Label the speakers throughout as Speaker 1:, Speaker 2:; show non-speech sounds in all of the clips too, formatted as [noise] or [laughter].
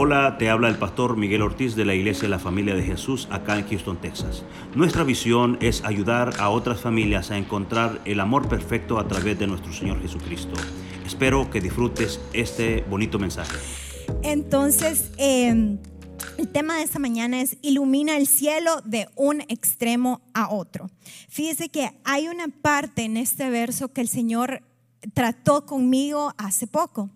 Speaker 1: Hola, te habla el pastor Miguel Ortiz de la Iglesia de la Familia de Jesús acá en Houston, Texas. Nuestra visión es ayudar a otras familias a encontrar el amor perfecto a través de nuestro Señor Jesucristo. Espero que disfrutes este bonito mensaje.
Speaker 2: Entonces, eh, el tema de esta mañana es ilumina el cielo de un extremo a otro. Fíjese que hay una parte en este verso que el Señor trató conmigo hace poco.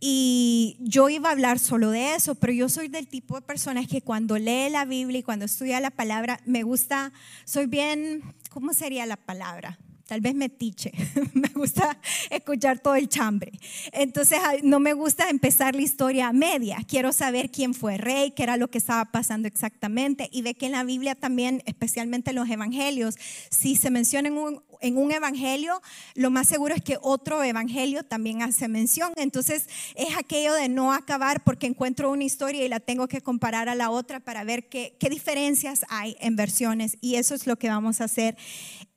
Speaker 2: Y yo iba a hablar solo de eso, pero yo soy del tipo de personas que cuando lee la Biblia y cuando estudia la palabra, me gusta, soy bien, ¿cómo sería la palabra? Tal vez me tiche, [laughs] me gusta escuchar todo el chambre. Entonces no me gusta empezar la historia a media. Quiero saber quién fue rey, qué era lo que estaba pasando exactamente. Y ve que en la Biblia también, especialmente en los evangelios, si se menciona en un, en un evangelio, lo más seguro es que otro evangelio también hace mención. Entonces es aquello de no acabar porque encuentro una historia y la tengo que comparar a la otra para ver qué, qué diferencias hay en versiones. Y eso es lo que vamos a hacer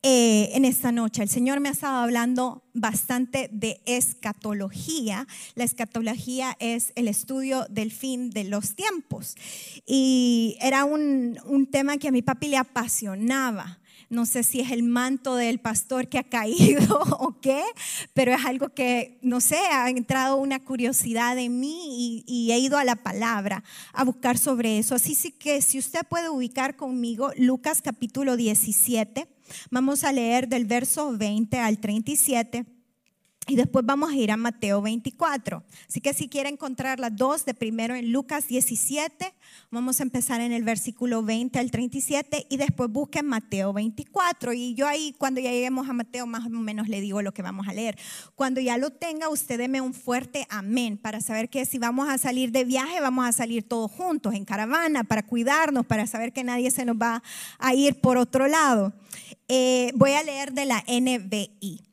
Speaker 2: eh, en esta noche. El Señor me ha estado hablando bastante de escatología. La escatología es el estudio del fin de los tiempos. Y era un, un tema que a mi papi le apasionaba. No sé si es el manto del pastor que ha caído [laughs] o qué, pero es algo que, no sé, ha entrado una curiosidad en mí y, y he ido a la palabra a buscar sobre eso. Así que si usted puede ubicar conmigo Lucas capítulo 17. Vamos a leer del verso 20 al 37 y después vamos a ir a Mateo 24. Así que si quiere encontrar las dos de primero en Lucas 17, vamos a empezar en el versículo 20 al 37 y después busquen Mateo 24. Y yo ahí cuando ya lleguemos a Mateo más o menos le digo lo que vamos a leer. Cuando ya lo tenga, usted deme un fuerte amén para saber que si vamos a salir de viaje, vamos a salir todos juntos en caravana para cuidarnos, para saber que nadie se nos va a ir por otro lado. Eh, voy a leer de la NBI.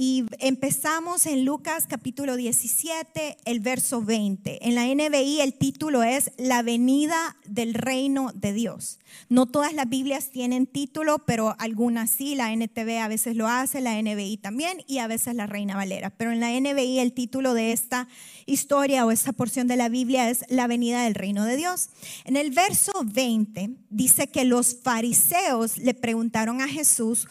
Speaker 2: Y empezamos en Lucas capítulo 17, el verso 20. En la NBI el título es La venida del reino de Dios. No todas las Biblias tienen título, pero algunas sí. La NTV a veces lo hace, la NBI también y a veces la Reina Valera. Pero en la NBI el título de esta historia o esta porción de la Biblia es La venida del reino de Dios. En el verso 20 dice que los fariseos le preguntaron a Jesús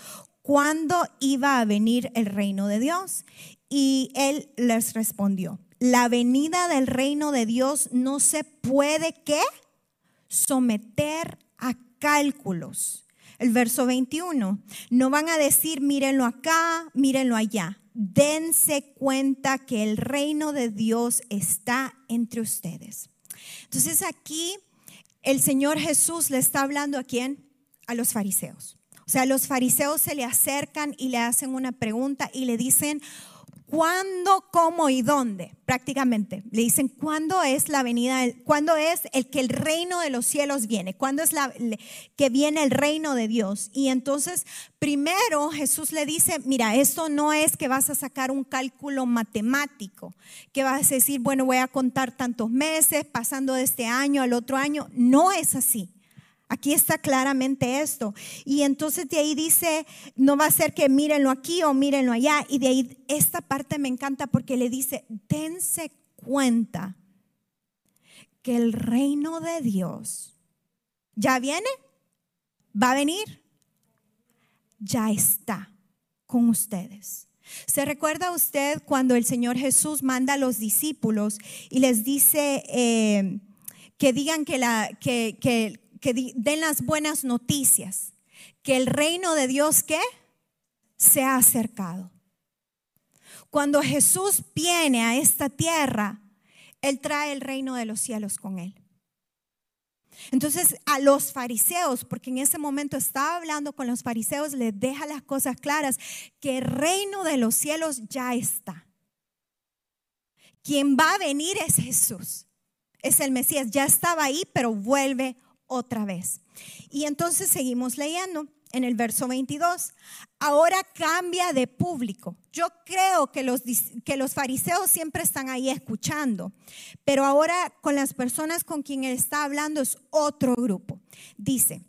Speaker 2: cuándo iba a venir el reino de Dios. Y él les respondió, la venida del reino de Dios no se puede ¿qué? someter a cálculos. El verso 21, no van a decir mírenlo acá, mírenlo allá. Dense cuenta que el reino de Dios está entre ustedes. Entonces aquí el Señor Jesús le está hablando a quién? A los fariseos. O sea, los fariseos se le acercan y le hacen una pregunta y le dicen, ¿cuándo, cómo y dónde? Prácticamente. Le dicen, ¿cuándo es la venida, cuándo es el que el reino de los cielos viene? ¿Cuándo es la que viene el reino de Dios? Y entonces, primero Jesús le dice, mira, esto no es que vas a sacar un cálculo matemático, que vas a decir, bueno, voy a contar tantos meses, pasando de este año al otro año. No es así. Aquí está claramente esto. Y entonces de ahí dice, no va a ser que mírenlo aquí o mírenlo allá. Y de ahí esta parte me encanta porque le dice, dense cuenta que el reino de Dios ya viene, va a venir, ya está con ustedes. ¿Se recuerda usted cuando el Señor Jesús manda a los discípulos y les dice eh, que digan que, la, que, que que den las buenas noticias, que el reino de Dios que se ha acercado. Cuando Jesús viene a esta tierra, Él trae el reino de los cielos con Él. Entonces a los fariseos, porque en ese momento estaba hablando con los fariseos, les deja las cosas claras, que el reino de los cielos ya está. Quien va a venir es Jesús, es el Mesías, ya estaba ahí, pero vuelve otra vez. Y entonces seguimos leyendo en el verso 22. Ahora cambia de público. Yo creo que los, que los fariseos siempre están ahí escuchando, pero ahora con las personas con quien él está hablando es otro grupo. Dice,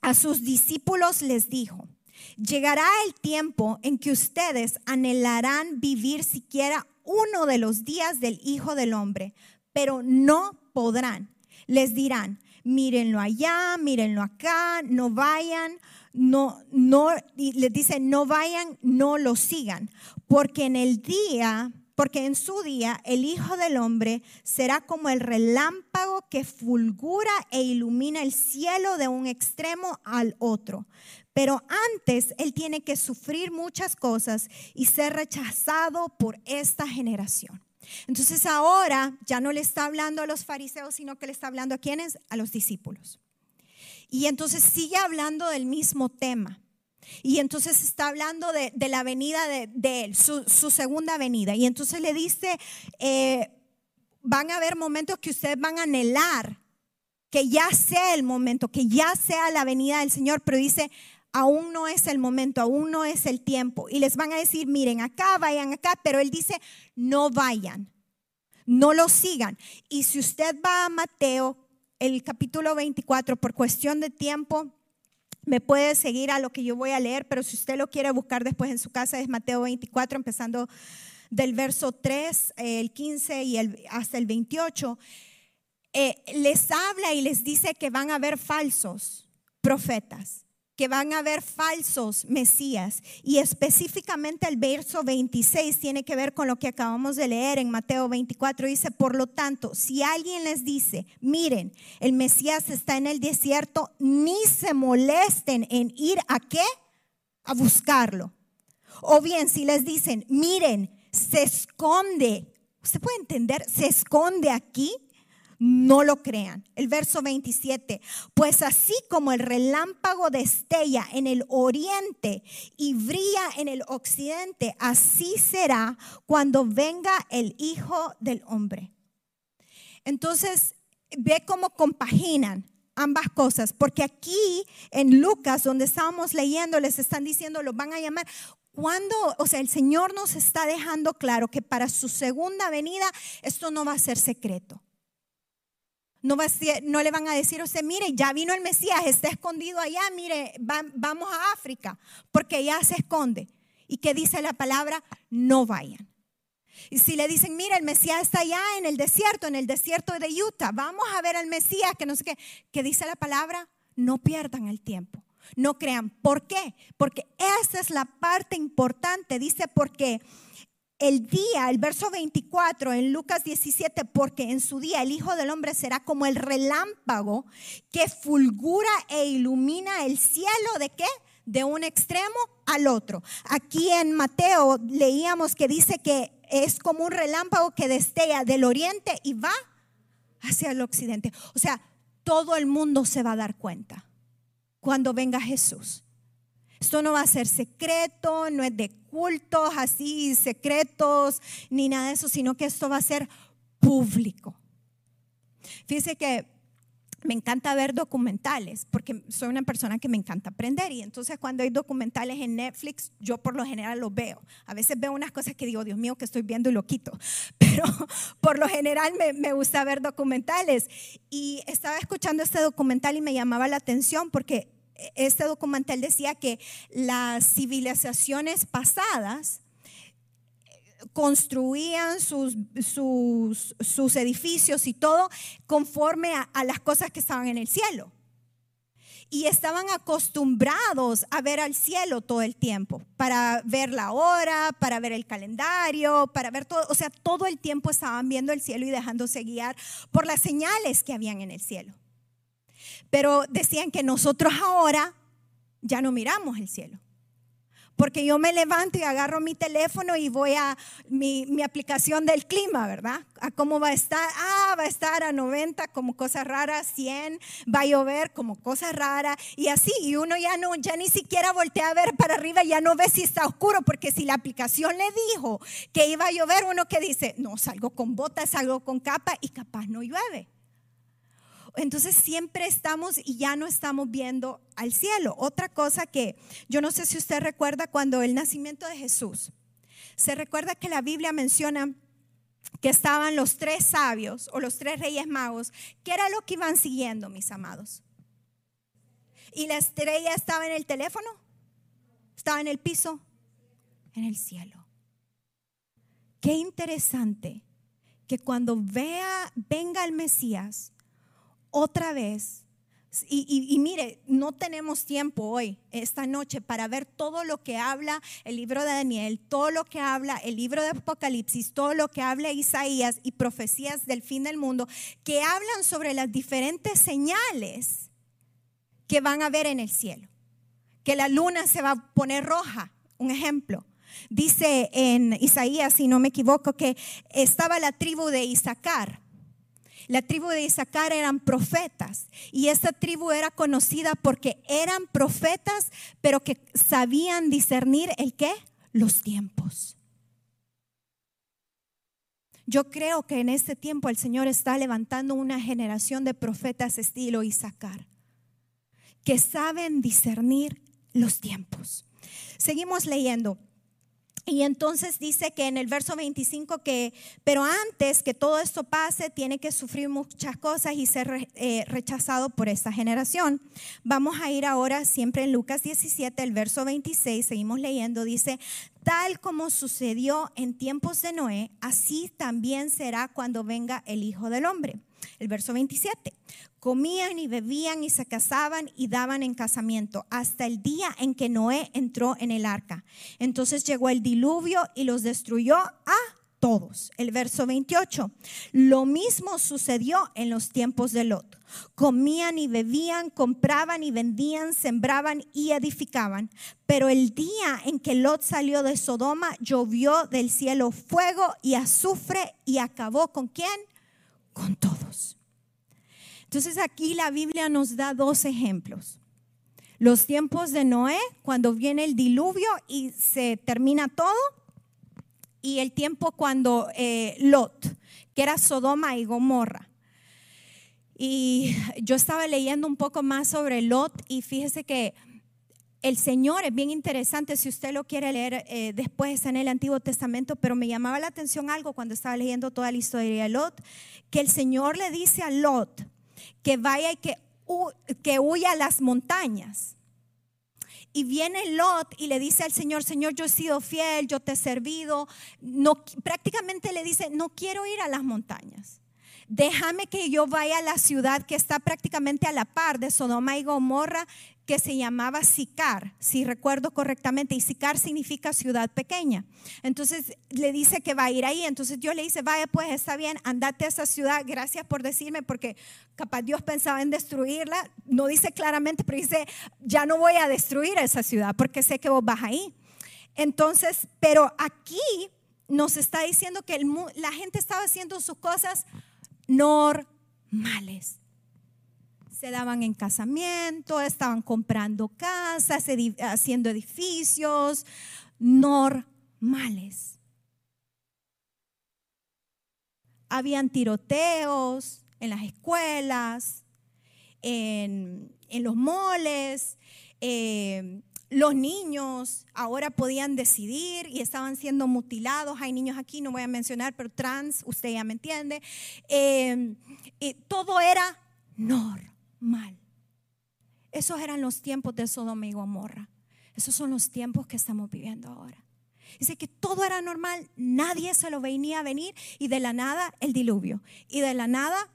Speaker 2: a sus discípulos les dijo, llegará el tiempo en que ustedes anhelarán vivir siquiera uno de los días del Hijo del Hombre, pero no podrán. Les dirán, mírenlo allá, mírenlo acá, no vayan, no, no, y les dice, no vayan, no lo sigan, porque en el día, porque en su día el Hijo del Hombre será como el relámpago que fulgura e ilumina el cielo de un extremo al otro. Pero antes Él tiene que sufrir muchas cosas y ser rechazado por esta generación. Entonces ahora ya no le está hablando a los fariseos, sino que le está hablando a quienes? A los discípulos. Y entonces sigue hablando del mismo tema. Y entonces está hablando de, la venida de, él, su, segunda venida. Y entonces le dice, eh, van a haber momentos que ustedes van a anhelar que ya sea el momento, que ya sea la venida del Señor, pero dice, aún no es el momento, aún no es el tiempo. Y les van a decir, miren acá, vayan acá, pero él dice, no vayan, no lo sigan. Y si usted va a Mateo, el capítulo 24, por cuestión de tiempo, me puede seguir a lo que yo voy a leer, pero si usted lo quiere buscar después en su casa, es Mateo 24, empezando del verso 3, el 15 y el, hasta el 28. Eh, les habla y les dice que van a haber falsos profetas que van a haber falsos mesías. Y específicamente el verso 26 tiene que ver con lo que acabamos de leer en Mateo 24. Dice, por lo tanto, si alguien les dice, miren, el Mesías está en el desierto, ni se molesten en ir a qué? A buscarlo. O bien, si les dicen, miren, se esconde, ¿usted puede entender? Se esconde aquí no lo crean. El verso 27, pues así como el relámpago destella en el oriente y brilla en el occidente, así será cuando venga el Hijo del Hombre. Entonces, ve cómo compaginan ambas cosas, porque aquí en Lucas, donde estábamos leyendo, les están diciendo, lo van a llamar cuando, o sea, el Señor nos está dejando claro que para su segunda venida esto no va a ser secreto. No, va no le van a decir a usted, mire, ya vino el Mesías, está escondido allá, mire, vamos a África, porque ya se esconde. ¿Y qué dice la palabra? No vayan. Y si le dicen, mire, el Mesías está allá en el desierto, en el desierto de Utah, vamos a ver al Mesías, que no sé qué, ¿qué dice la palabra? No pierdan el tiempo. No crean. ¿Por qué? Porque esa es la parte importante. Dice, porque el día, el verso 24 en Lucas 17, porque en su día el Hijo del Hombre será como el relámpago que fulgura e ilumina el cielo de qué? De un extremo al otro. Aquí en Mateo leíamos que dice que es como un relámpago que destella del oriente y va hacia el occidente. O sea, todo el mundo se va a dar cuenta cuando venga Jesús. Esto no va a ser secreto, no es de cultos así secretos, ni nada de eso, sino que esto va a ser público. Fíjese que me encanta ver documentales porque soy una persona que me encanta aprender y entonces cuando hay documentales en Netflix yo por lo general los veo. A veces veo unas cosas que digo, Dios mío, que estoy viendo y lo quito, [laughs] pero por lo general me, me gusta ver documentales y estaba escuchando este documental y me llamaba la atención porque este documental decía que las civilizaciones pasadas construían sus, sus, edificios y todo conforme a, a las cosas que estaban en el cielo y estaban acostumbrados a ver al cielo todo el tiempo, para ver la hora, para ver el calendario, para ver todo, o sea, todo el tiempo estaban viendo el cielo y dejándose guiar por las señales que habían en el cielo. Pero decían que nosotros ahora ya no miramos el cielo. Porque yo me levanto y agarro mi teléfono y voy a mi, aplicación del clima, ¿verdad? A cómo va a estar. Ah, va a estar a 90 como cosa rara, 100, va a llover como cosa rara y así. Y uno ya no, ya ni siquiera voltea a ver para arriba, ya no ve si está oscuro, porque si la aplicación le dijo que iba a llover, uno que dice, no, salgo con botas, salgo con capa y capaz no llueve. Entonces siempre estamos y ya no estamos viendo al cielo. Otra cosa que yo no sé si usted recuerda cuando el nacimiento de Jesús, se recuerda que la Biblia menciona que estaban los tres sabios o los tres reyes magos, ¿qué era lo que iban siguiendo, mis amados? ¿Y la estrella estaba en el teléfono? ¿Estaba en el piso? En el cielo. Qué interesante que cuando vea, venga el Mesías, otra vez y, mire, no tenemos tiempo hoy, esta noche, para ver todo lo que habla el libro de Daniel, todo lo que habla el libro de Apocalipsis, todo lo que habla Isaías y profecías del fin del mundo, que hablan sobre las diferentes señales que van a ver en el cielo. Que la luna se va a poner roja, un ejemplo. Dice en Isaías, si no me equivoco, que estaba la tribu de Isaacar la tribu de Isaacar eran profetas y esta tribu era conocida porque eran profetas, pero que sabían discernir el qué? Los tiempos. Yo creo que en este tiempo el Señor está levantando una generación de profetas estilo Isaacar, que saben discernir los tiempos. Seguimos leyendo. Y entonces dice que en el verso 25 que, pero antes que todo esto pase, tiene que sufrir muchas cosas y ser eh, rechazado por esta generación. Vamos a ir ahora siempre en Lucas 17, el verso 26, seguimos leyendo, dice, tal como sucedió en tiempos de Noé, así también será cuando venga el Hijo del Hombre. El verso 27. Comían y bebían y se casaban y daban en casamiento hasta el día en que Noé entró en el arca. Entonces llegó el diluvio y los destruyó a todos. El verso 28. Lo mismo sucedió en los tiempos de Lot. Comían y bebían, compraban y vendían, sembraban y edificaban. Pero el día en que Lot salió de Sodoma, llovió del cielo fuego y azufre y acabó con quién? con todos. Entonces aquí la Biblia nos da dos ejemplos. Los tiempos de Noé, cuando viene el diluvio y se termina todo, y el tiempo cuando eh, Lot, que era Sodoma y Gomorra. Y yo estaba leyendo un poco más sobre Lot y fíjese que el Señor es bien interesante, si usted lo quiere leer eh, después, en el Antiguo Testamento, pero me llamaba la atención algo cuando estaba leyendo toda la historia de Lot, que el Señor le dice a Lot que vaya y que, que huya a las montañas. Y viene Lot y le dice al Señor, Señor, yo he sido fiel, yo te he servido. No, prácticamente le dice, no quiero ir a las montañas déjame que yo vaya a la ciudad que está prácticamente a la par de Sodoma y Gomorra, que se llamaba Sicar, si recuerdo correctamente, y Sicar significa ciudad pequeña. Entonces le dice que va a ir ahí, entonces Dios le dice, vaya pues está bien, andate a esa ciudad, gracias por decirme, porque capaz Dios pensaba en destruirla, no dice claramente, pero dice, ya no voy a destruir esa ciudad, porque sé que vos vas ahí. Entonces, pero aquí nos está diciendo que la gente estaba haciendo sus cosas normales. Se daban en casamiento, estaban comprando casas, haciendo edificios normales. Habían tiroteos en las escuelas, en, los moles, eh, los niños ahora podían decidir y estaban siendo mutilados. Hay niños aquí, no voy a mencionar, pero trans, usted ya me entiende. Eh, todo era normal. Esos eran los tiempos de Sodoma y Gomorra. Esos son los tiempos que estamos viviendo ahora. Dice que todo era normal, nadie se lo venía a venir y de la nada el diluvio y de la nada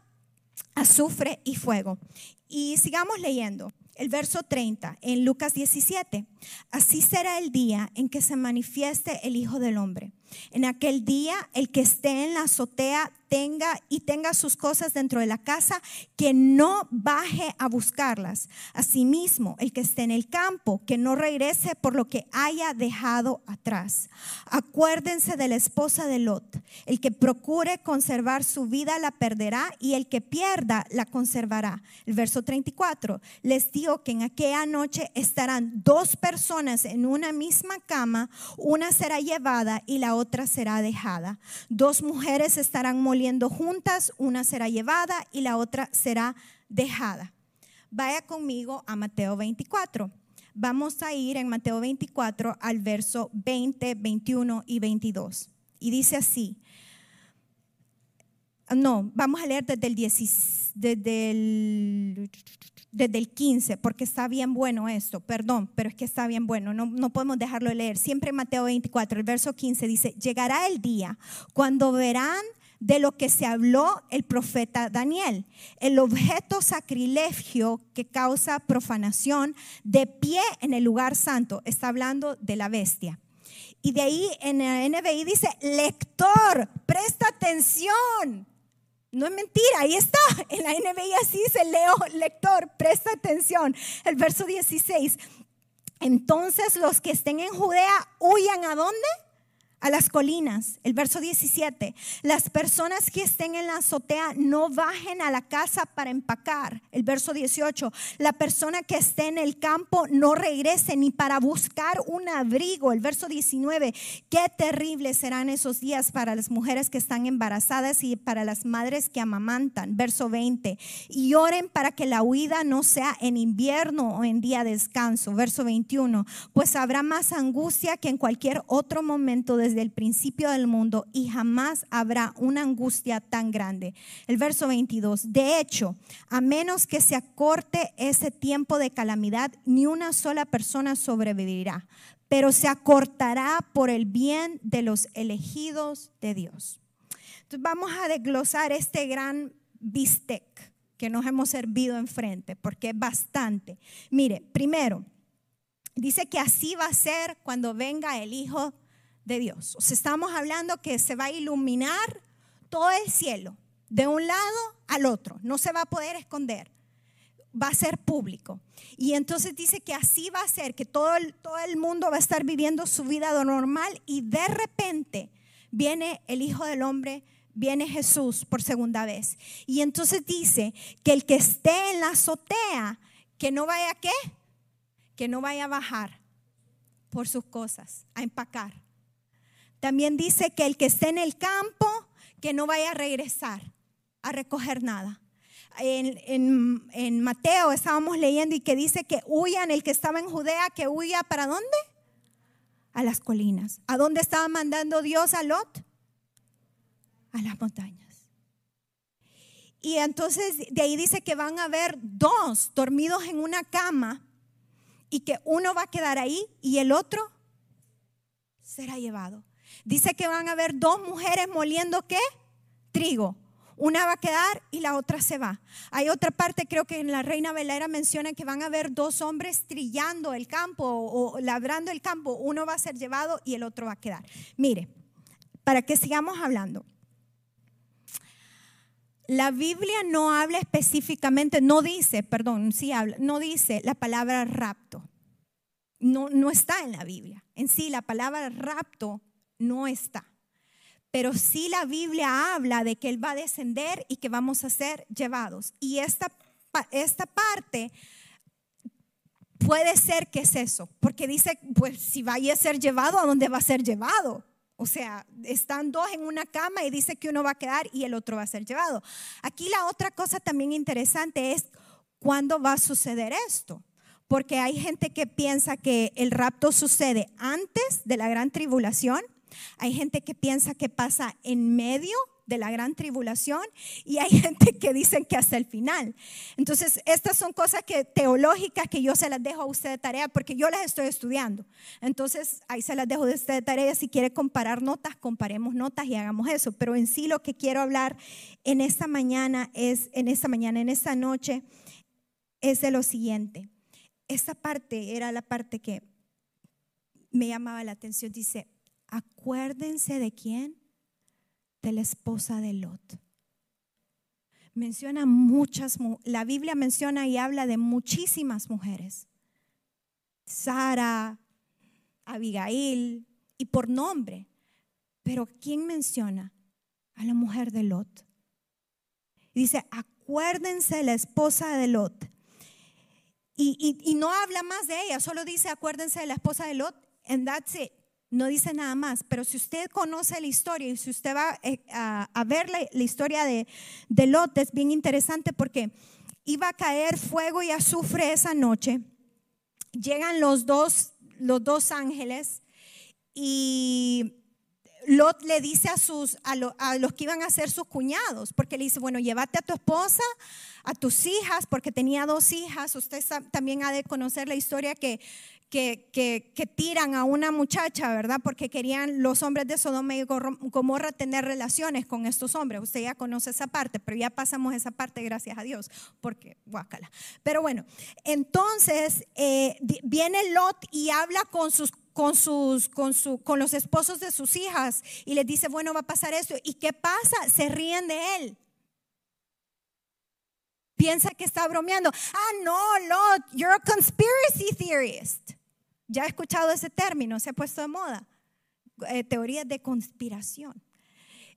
Speaker 2: azufre y fuego. Y sigamos leyendo el verso 30 en Lucas 17. Así será el día en que se manifieste el Hijo del Hombre. En aquel día, el que esté en la azotea tenga y tenga sus cosas dentro de la casa, que no baje a buscarlas. Asimismo, el que esté en el campo, que no regrese por lo que haya dejado atrás. Acuérdense de la esposa de Lot. El que procure conservar su vida la perderá y el que pierda la conservará. El verso 34. Les digo que en aquella noche estarán dos personas en una misma cama, una será llevada y la otra será dejada. Dos mujeres estarán moliendo juntas, una será llevada y la otra será dejada. Vaya conmigo a Mateo 24. Vamos a ir en Mateo 24 al verso 20, 21 y 22. Y dice así, no, vamos a leer desde el, 10, desde el desde el 15, porque está bien bueno esto, perdón, pero es que está bien bueno, no, no podemos dejarlo de leer. Siempre Mateo 24, el verso 15 dice, llegará el día cuando verán de lo que se habló el profeta Daniel. El objeto sacrilegio que causa profanación de pie en el lugar santo. Está hablando de la bestia. Y de ahí en el NBI dice, lector, presta atención. No es mentira, ahí está. [laughs] En la NBI así dice, leo, lector, presta atención. El verso 16. Entonces los que estén en Judea huyan a dónde? A las colinas. El verso 17, las personas que estén en la azotea no bajen a la casa para empacar. El verso 18, la persona que esté en el campo no regrese ni para buscar un abrigo. El verso 19, qué terribles serán esos días para las mujeres que están embarazadas y para las madres que amamantan. Verso 20, y oren para que la huida no sea en invierno o en día de descanso. Verso 21, pues habrá más angustia que en cualquier otro momento de desde el principio del mundo y jamás habrá una angustia tan grande. El verso 22, de hecho, a menos que se acorte ese tiempo de calamidad, ni una sola persona sobrevivirá, pero se acortará por el bien de los elegidos de Dios. Entonces vamos a desglosar este gran bistec que nos hemos servido enfrente, porque es bastante. Mire, primero, dice que así va a ser cuando venga el Hijo de Dios. O sea, estamos hablando que se va a iluminar todo el cielo, de un lado al otro, no se va a poder esconder, va a ser público. Y entonces dice que así va a ser, que todo el, todo el mundo va a estar viviendo su vida normal y de repente viene el Hijo del Hombre, viene Jesús por segunda vez. Y entonces dice que el que esté en la azotea, que no vaya a qué, que no vaya a bajar por sus cosas, a empacar también dice que el que esté en el campo, que no vaya a regresar a recoger nada. En, Mateo estábamos leyendo y que dice que huyan el que estaba en Judea, que huya para dónde? A las colinas. ¿A dónde estaba mandando Dios a Lot? A las montañas. Y entonces de ahí dice que van a haber dos dormidos en una cama y que uno va a quedar ahí y el otro será llevado. Dice que van a haber dos mujeres moliendo qué? Trigo. Una va a quedar y la otra se va. Hay otra parte, creo que en la Reina Velera menciona que van a haber dos hombres trillando el campo o, labrando el campo. Uno va a ser llevado y el otro va a quedar. Mire, para que sigamos hablando. La Biblia no habla específicamente, no dice, perdón, sí habla, no dice la palabra rapto. No, no está en la Biblia. En sí, la palabra rapto no está. Pero sí la Biblia habla de que Él va a descender y que vamos a ser llevados. Y esta, esta parte puede ser que es eso, porque dice, pues si vaya a ser llevado, ¿a dónde va a ser llevado? O sea, están dos en una cama y dice que uno va a quedar y el otro va a ser llevado. Aquí la otra cosa también interesante es cuándo va a suceder esto. Porque hay gente que piensa que el rapto sucede antes de la gran tribulación hay gente que piensa que pasa en medio de la gran tribulación y hay [laughs] gente que dicen que hasta el final. Entonces, estas son cosas que teológicas que yo se las dejo a usted de tarea porque yo las estoy estudiando. Entonces, ahí se las dejo de usted de tarea. Si quiere comparar notas, comparemos notas y hagamos eso. Pero en sí lo que quiero hablar en esta mañana es, en esta mañana, en esta noche, es de lo siguiente. Esta parte era la parte que me llamaba la atención. Dice, acuérdense de quién? De la esposa de Lot. Menciona muchas, la Biblia menciona y habla de muchísimas mujeres. Sara, Abigail y por nombre. Pero ¿quién menciona? A la mujer de Lot. Dice, acuérdense de la esposa de Lot. Y, y, no habla más de ella, solo dice, acuérdense de la esposa de Lot, and that's it. No dice nada más, pero si usted conoce la historia y si usted va eh, a, ver la, historia de, de Lot, es bien interesante porque iba a caer fuego y azufre esa noche. Llegan los dos, los dos ángeles y Lot le dice a, sus, a, los que iban a ser sus cuñados, porque le dice, bueno, llévate a tu esposa, a tus hijas, porque tenía dos hijas. Usted también ha de conocer la historia que, que, que, tiran a una muchacha, ¿verdad? Porque querían los hombres de Sodoma y Gomorra tener relaciones con estos hombres. Usted ya conoce esa parte, pero ya pasamos esa parte, gracias a Dios, porque guácala. Pero bueno, entonces eh, viene Lot y habla con sus con, sus, con, su, con los esposos de sus hijas y les dice, bueno, va a pasar esto. ¿Y qué pasa? Se ríen de él. Piensa que está bromeando. Ah, no, Lot, you're a conspiracy theorist. Ya he escuchado ese término, se ha puesto de moda. Eh, teorías de conspiración.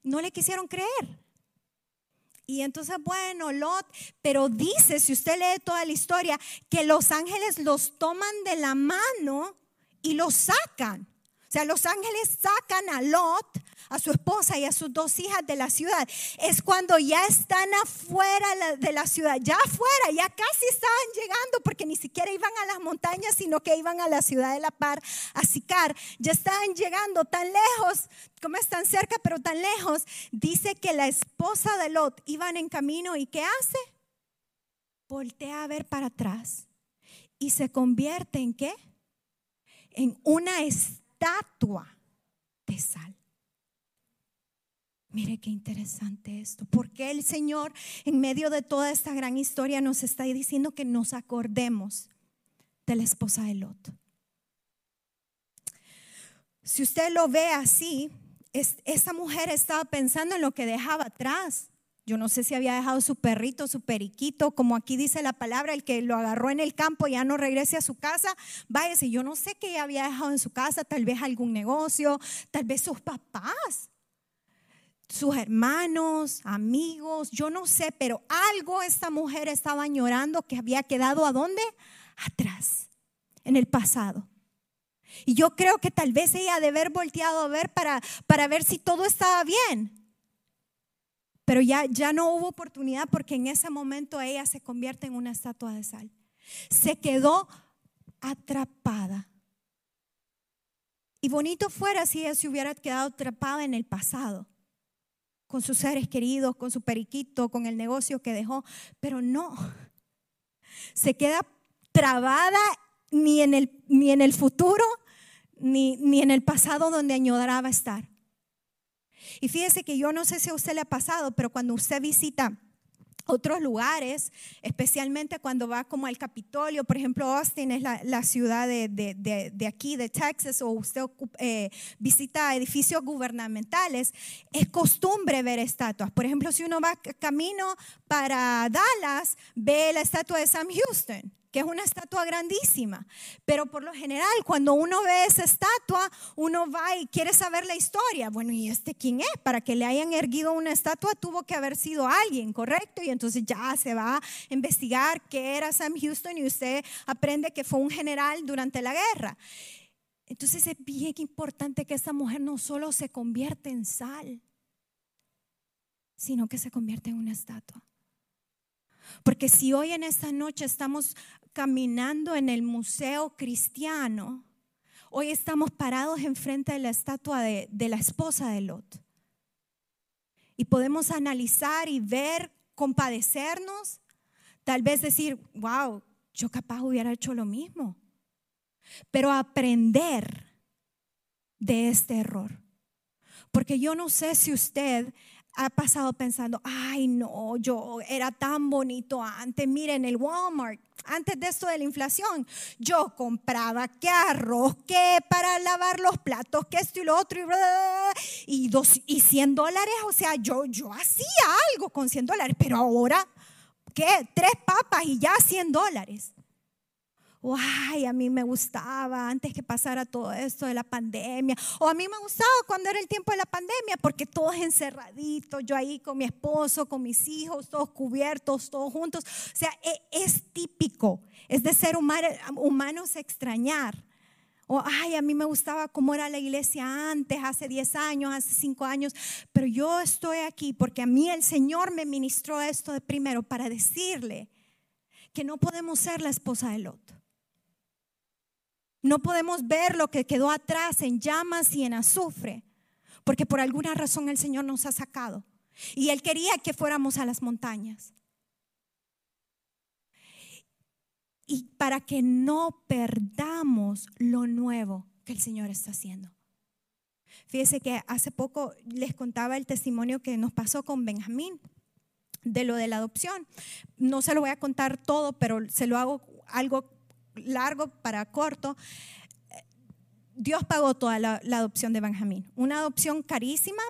Speaker 2: No le quisieron creer. Y entonces, bueno, Lot, pero dice, si usted lee toda la historia, que los ángeles los toman de la mano y los sacan. O sea, los ángeles sacan a Lot, a su esposa y a sus dos hijas de la ciudad. Es cuando ya están afuera de la ciudad, ya afuera, ya casi estaban llegando, porque ni siquiera iban a las montañas, sino que iban a la ciudad de la par, a Sicar. Ya estaban llegando tan lejos, como están cerca, pero tan lejos. Dice que la esposa de Lot iban en camino y ¿qué hace? Voltea a ver para atrás y se convierte en qué? En una estatua de sal. Mire qué interesante esto, porque el Señor en medio de toda esta gran historia nos está diciendo que nos acordemos de la esposa de Lot. Si usted lo ve así, esa mujer estaba pensando en lo que dejaba atrás. Yo no sé si había dejado su perrito, su periquito, como aquí dice la palabra, el que lo agarró en el campo ya no regrese a su casa. Váyase, yo no sé qué había dejado en su casa, tal vez algún negocio, tal vez sus papás sus hermanos, amigos, yo no sé, pero algo esta mujer estaba añorando que había quedado a dónde? Atrás, en el pasado. Y yo creo que tal vez ella de haber volteado a ver para, para ver si todo estaba bien. Pero ya, ya no hubo oportunidad porque en ese momento ella se convierte en una estatua de sal. Se quedó atrapada. Y bonito fuera si ella se hubiera quedado atrapada en el pasado con sus seres queridos, con su periquito, con el negocio que dejó, pero no. Se queda trabada ni en el, ni en el futuro, ni, ni en el pasado donde añoraba estar. Y fíjese que yo no sé si a usted le ha pasado, pero cuando usted visita otros lugares, especialmente cuando va como al Capitolio, por ejemplo, Austin es la, ciudad de, aquí, de Texas, o usted eh, visita edificios gubernamentales, es costumbre ver estatuas. Por ejemplo, si uno va camino para Dallas, ve la estatua de Sam Houston que es una estatua grandísima. Pero por lo general, cuando uno ve esa estatua, uno va y quiere saber la historia. Bueno, ¿y este quién es? Para que le hayan erguido una estatua tuvo que haber sido alguien, ¿correcto? Y entonces ya se va a investigar qué era Sam Houston y usted aprende que fue un general durante la guerra. Entonces es bien importante que esa mujer no solo se convierte en sal, sino que se convierte en una estatua. Porque si hoy en esta noche estamos caminando en el museo cristiano, hoy estamos parados enfrente de la estatua de, la esposa de Lot. Y podemos analizar y ver, compadecernos, tal vez decir, wow, yo capaz hubiera hecho lo mismo. Pero aprender de este error. Porque yo no sé si usted ha pasado pensando, ay no, yo era tan bonito antes, miren el Walmart, antes de esto de la inflación, yo compraba que arroz, que para lavar los platos, que esto y lo otro, y, dos, y 100 dólares, o sea, yo, yo hacía algo con 100 dólares, pero ahora, ¿qué? Tres papas y ya 100 dólares ay, a mí me gustaba antes que pasara todo esto de la pandemia, o a mí me gustaba cuando era el tiempo de la pandemia, porque todos encerraditos, yo ahí con mi esposo, con mis hijos, todos cubiertos, todos juntos. O sea, e, es, típico, es de ser humanos extrañar. O, ay, a mí me gustaba cómo era la iglesia antes, hace 10 años, hace 5 años, pero yo estoy aquí porque a mí el Señor me ministró esto primero para decirle que no podemos ser la esposa de Lot. No podemos ver lo que quedó atrás en llamas y en azufre, porque por alguna razón el Señor nos ha sacado. Y Él quería que fuéramos a las montañas. Y para que no perdamos lo nuevo que el Señor está haciendo. Fíjese que hace poco les contaba el testimonio que nos pasó con Benjamín de lo de la adopción. No se lo voy a contar todo, pero se lo hago algo largo para corto. Dios pagó toda la, la adopción de Benjamín. Una adopción carísima,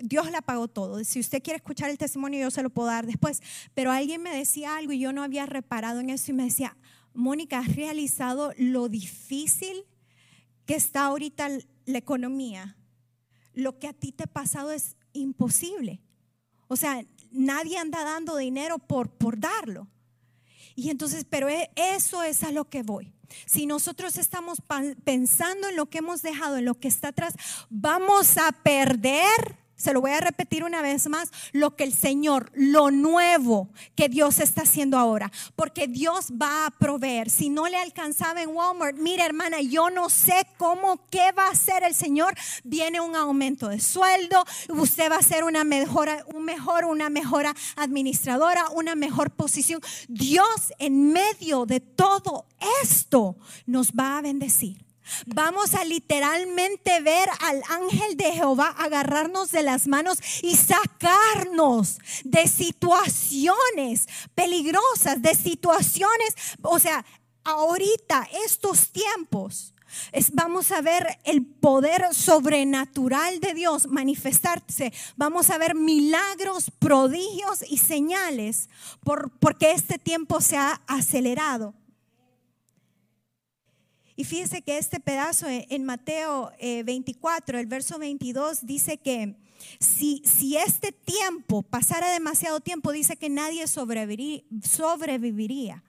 Speaker 2: Dios la pagó todo. Si usted quiere escuchar el testimonio, yo se lo puedo dar después. Pero alguien me decía algo y yo no había reparado en eso y me decía, Mónica, ¿has realizado lo difícil que está ahorita la economía? Lo que a ti te ha pasado es imposible. O sea, nadie anda dando dinero por, por darlo. Y entonces, pero e, eso es a lo que voy. Si nosotros estamos pensando en lo que hemos dejado, en lo que está atrás, vamos a perder se lo voy a repetir una vez más, lo que el Señor, lo nuevo que Dios está haciendo ahora, porque Dios va a proveer. Si no le alcanzaba en Walmart, mira hermana, yo no sé cómo, qué va a hacer el Señor. Viene un aumento de sueldo, usted va a ser una mejora, un mejor, una mejora administradora, una mejor posición. Dios en medio de todo esto nos va a bendecir. Vamos a literalmente ver al ángel de Jehová agarrarnos de las manos y sacarnos de situaciones peligrosas, de situaciones, o sea, ahorita, estos tiempos. vamos a ver el poder sobrenatural de Dios manifestarse. Vamos a ver milagros, prodigios y señales por, porque este tiempo se ha acelerado. Y fíjese que este pedazo en Mateo 24, eh, el verso 22, dice que si, si este tiempo pasara demasiado tiempo, dice que nadie sobreviviría.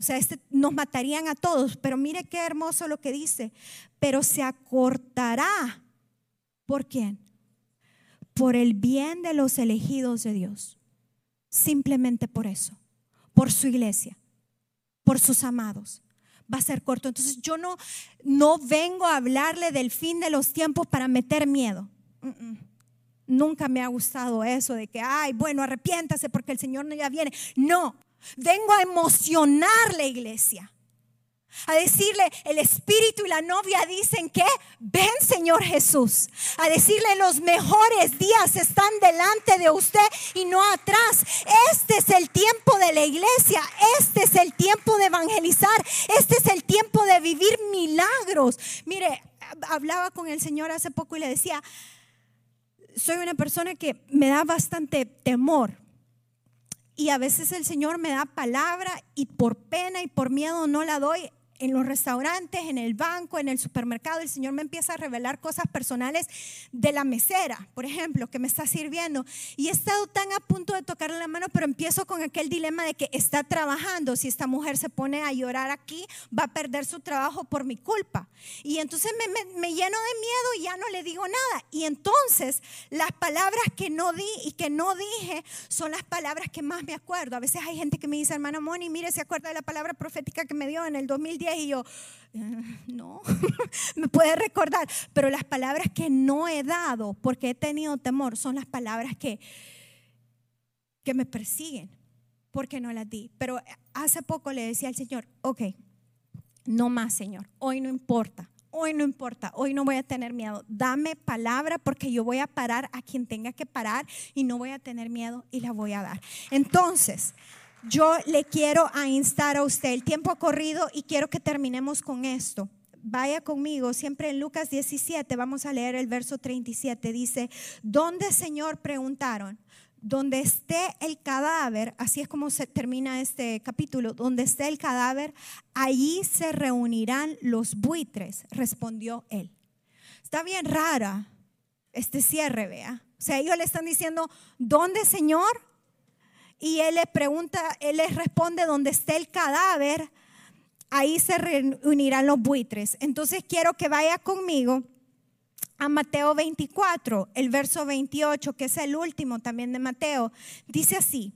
Speaker 2: O sea, este, nos matarían a todos. Pero mire qué hermoso lo que dice. Pero se acortará. ¿Por quién? Por el bien de los elegidos de Dios. Simplemente por eso. Por su iglesia. Por sus amados va a ser corto. Entonces yo no, no vengo a hablarle del fin de los tiempos para meter miedo. Nunca me ha gustado eso de que, ay, bueno, arrepiéntase porque el Señor no ya viene. No, vengo a emocionar la iglesia a decirle, el espíritu y la novia dicen que, ven Señor Jesús, a decirle, los mejores días están delante de usted y no atrás. Este es el tiempo de la iglesia, este es el tiempo de evangelizar, este es el tiempo de vivir milagros. Mire, hablaba con el Señor hace poco y le decía, soy una persona que me da bastante temor. Y a veces el Señor me da palabra y por pena y por miedo no la doy en los restaurantes, en el banco, en el supermercado, el Señor me empieza a revelar cosas personales de la mesera, por ejemplo, que me está sirviendo. Y he estado tan a punto de tocarle la mano, pero empiezo con aquel dilema de que está trabajando. Si esta mujer se pone a llorar aquí, va a perder su trabajo por mi culpa. Y entonces me, me lleno de miedo y ya no le digo nada. Y entonces las palabras que no di y que no dije son las palabras que más me acuerdo. A veces hay gente que me dice, hermana Moni, mire, se acuerda de la palabra profética que me dio en el 2010 y yo, eh, no, [laughs] me puede recordar, pero las palabras que no he dado porque he tenido temor son las palabras que, que me persiguen porque no las di. Pero hace poco le decía al Señor, ok, no más Señor, hoy no importa. Hoy no importa, hoy no voy a tener miedo. Dame palabra porque yo voy a parar a quien tenga que parar y no voy a tener miedo y la voy a dar. Entonces, yo le quiero a instar a usted. El tiempo ha corrido y quiero que terminemos con esto. Vaya conmigo, siempre en Lucas 17, vamos a leer el verso 37. Dice, ¿dónde Señor? Preguntaron. Donde esté el cadáver, así es como se termina este capítulo, donde esté el cadáver, allí se reunirán los buitres, respondió él. Está bien rara este cierre, vea. O sea, ellos le están diciendo, ¿dónde Señor? Y él le pregunta, él les responde, donde esté el cadáver, ahí se reunirán los buitres. Entonces quiero que vaya conmigo a Mateo 24, el verso 28, que es el último también de Mateo. Dice así,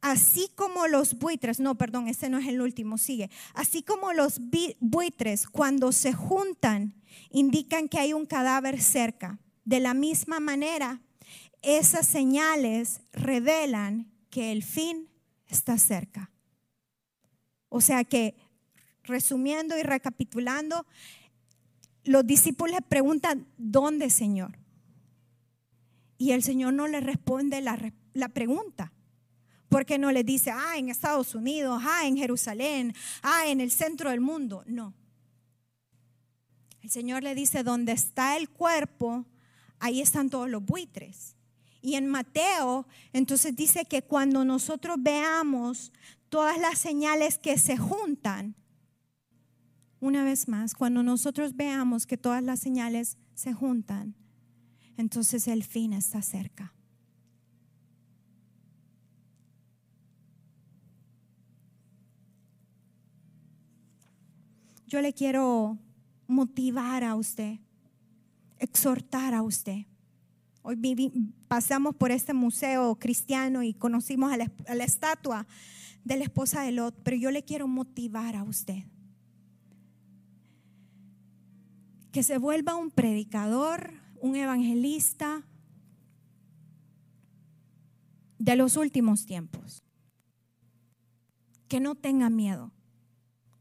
Speaker 2: así como los buitres, no, perdón, este no es el último, sigue, así como los buitres cuando se juntan indican que hay un cadáver cerca De la misma manera, esas señales revelan que el fin está cerca. O sea que, resumiendo y recapitulando, los discípulos le preguntan, ¿dónde, Señor? Y el Señor no le responde la, la pregunta. Porque no le dice, ah, en Estados Unidos, ah, en Jerusalén, ah, en el centro del mundo. No. El Señor le dice, donde está el cuerpo, ahí están todos los buitres. Y en Mateo, entonces dice que cuando nosotros veamos todas las señales que se juntan, una vez más, cuando nosotros veamos que todas las señales se juntan, entonces el fin está cerca. Yo le quiero motivar a usted, exhortar a usted. Hoy pasamos por este museo cristiano y conocimos a la, estatua de la esposa de Lot, pero yo le quiero motivar a usted. Que se vuelva un predicador, un evangelista de los últimos tiempos. Que no tenga miedo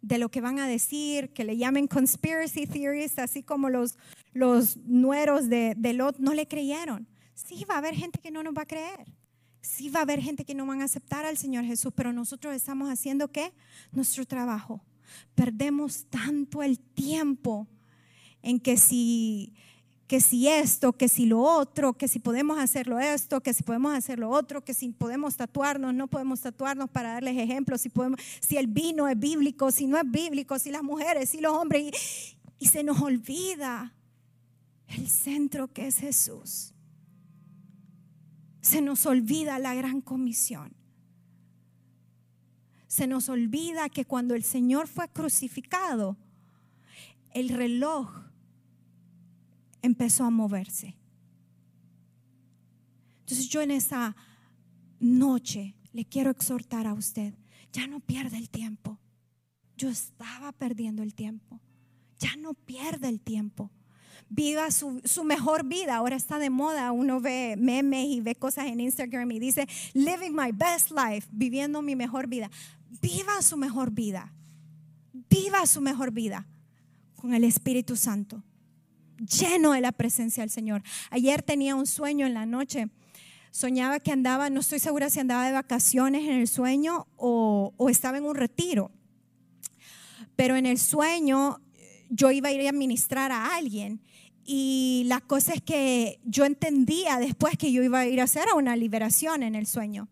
Speaker 2: de lo que van a decir, que le llamen conspiracy theories, así como los, los nueros de, Lot no le creyeron. Sí, va a haber gente que no nos va a creer. Sí va a haber gente que no van a aceptar al Señor Jesús, pero nosotros estamos haciendo qué? Nuestro trabajo. Perdemos tanto el tiempo en que si que si esto, que si lo otro, que si podemos hacerlo esto, que si podemos hacer lo otro, que si podemos tatuarnos, no podemos tatuarnos para darles ejemplos, si, podemos, si el vino es bíblico, si no es bíblico, si las mujeres, si los hombres, y se nos olvida el centro que es Jesús. Se nos olvida la gran comisión. Se nos olvida que cuando el Señor fue crucificado, el reloj empezó a moverse. Entonces yo en esa noche le quiero exhortar a usted, ya no pierda el tiempo. Yo estaba perdiendo el tiempo. Ya no pierda el tiempo. Viva su, su, mejor vida. Ahora está de moda. Uno ve memes y ve cosas en Instagram y dice, living my best life, viviendo mi mejor vida. Viva su mejor vida. Viva su mejor vida con el Espíritu Santo lleno de la presencia del Señor. Ayer tenía un sueño en la noche. Soñaba que andaba, no estoy segura si andaba de vacaciones en el sueño o, estaba en un retiro. Pero en el sueño yo iba a ir a ministrar a alguien. Y la cosa es que yo entendía después que yo iba a ir a hacer una liberación en el sueño.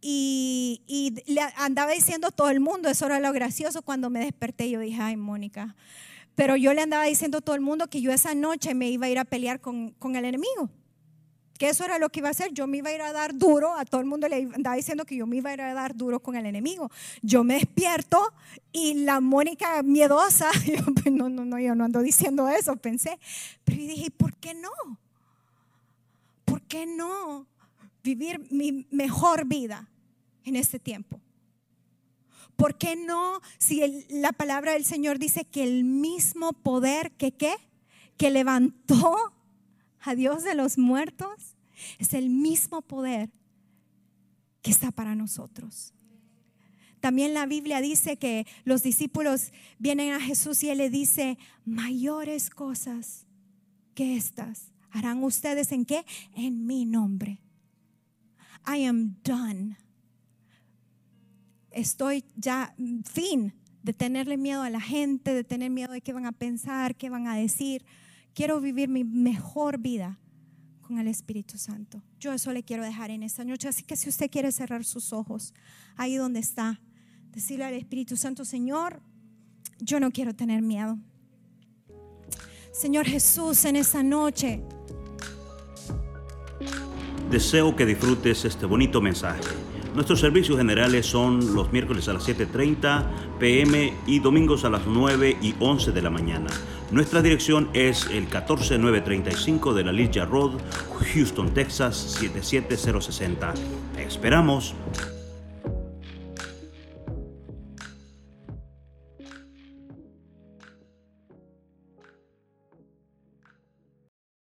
Speaker 2: Y, le andaba diciendo a todo el mundo, eso era lo gracioso cuando me desperté. Yo dije, ay, Mónica, pero yo le andaba diciendo a todo el mundo que yo esa noche me iba a ir a pelear con, el enemigo. Que eso era lo que iba a hacer. Yo me iba a ir a dar duro. A todo el mundo le andaba diciendo que yo me iba a ir a dar duro con el enemigo. Yo me despierto y la Mónica miedosa, [laughs] yo, pues, no, no, yo no ando diciendo eso, pensé. Pero dije, ¿por qué no? ¿Por qué no vivir mi mejor vida en este tiempo? ¿Por qué no? Si la palabra del Señor dice que el mismo poder que qué? Que levantó a Dios de los muertos, es el mismo poder que está para nosotros. También la Biblia dice que los discípulos vienen a Jesús y Él le dice, mayores cosas que estas harán ustedes en qué? En mi nombre. I am done estoy ya fin de tenerle miedo a la gente, de tener miedo de qué van a pensar, qué van a decir. Quiero vivir mi mejor vida con el Espíritu Santo. Yo eso le quiero dejar en esta noche. Así que si usted quiere cerrar sus ojos, ahí donde está, decirle al Espíritu Santo, Señor, yo no quiero tener miedo. Señor Jesús, en esta noche.
Speaker 1: Deseo que disfrutes este bonito mensaje Nuestros servicios generales son los miércoles a las 7.30 pm y domingos a las 9 y 11 de la mañana. Nuestra dirección es el 14935 de la Ligia Road, Houston, Texas 77060. esperamos.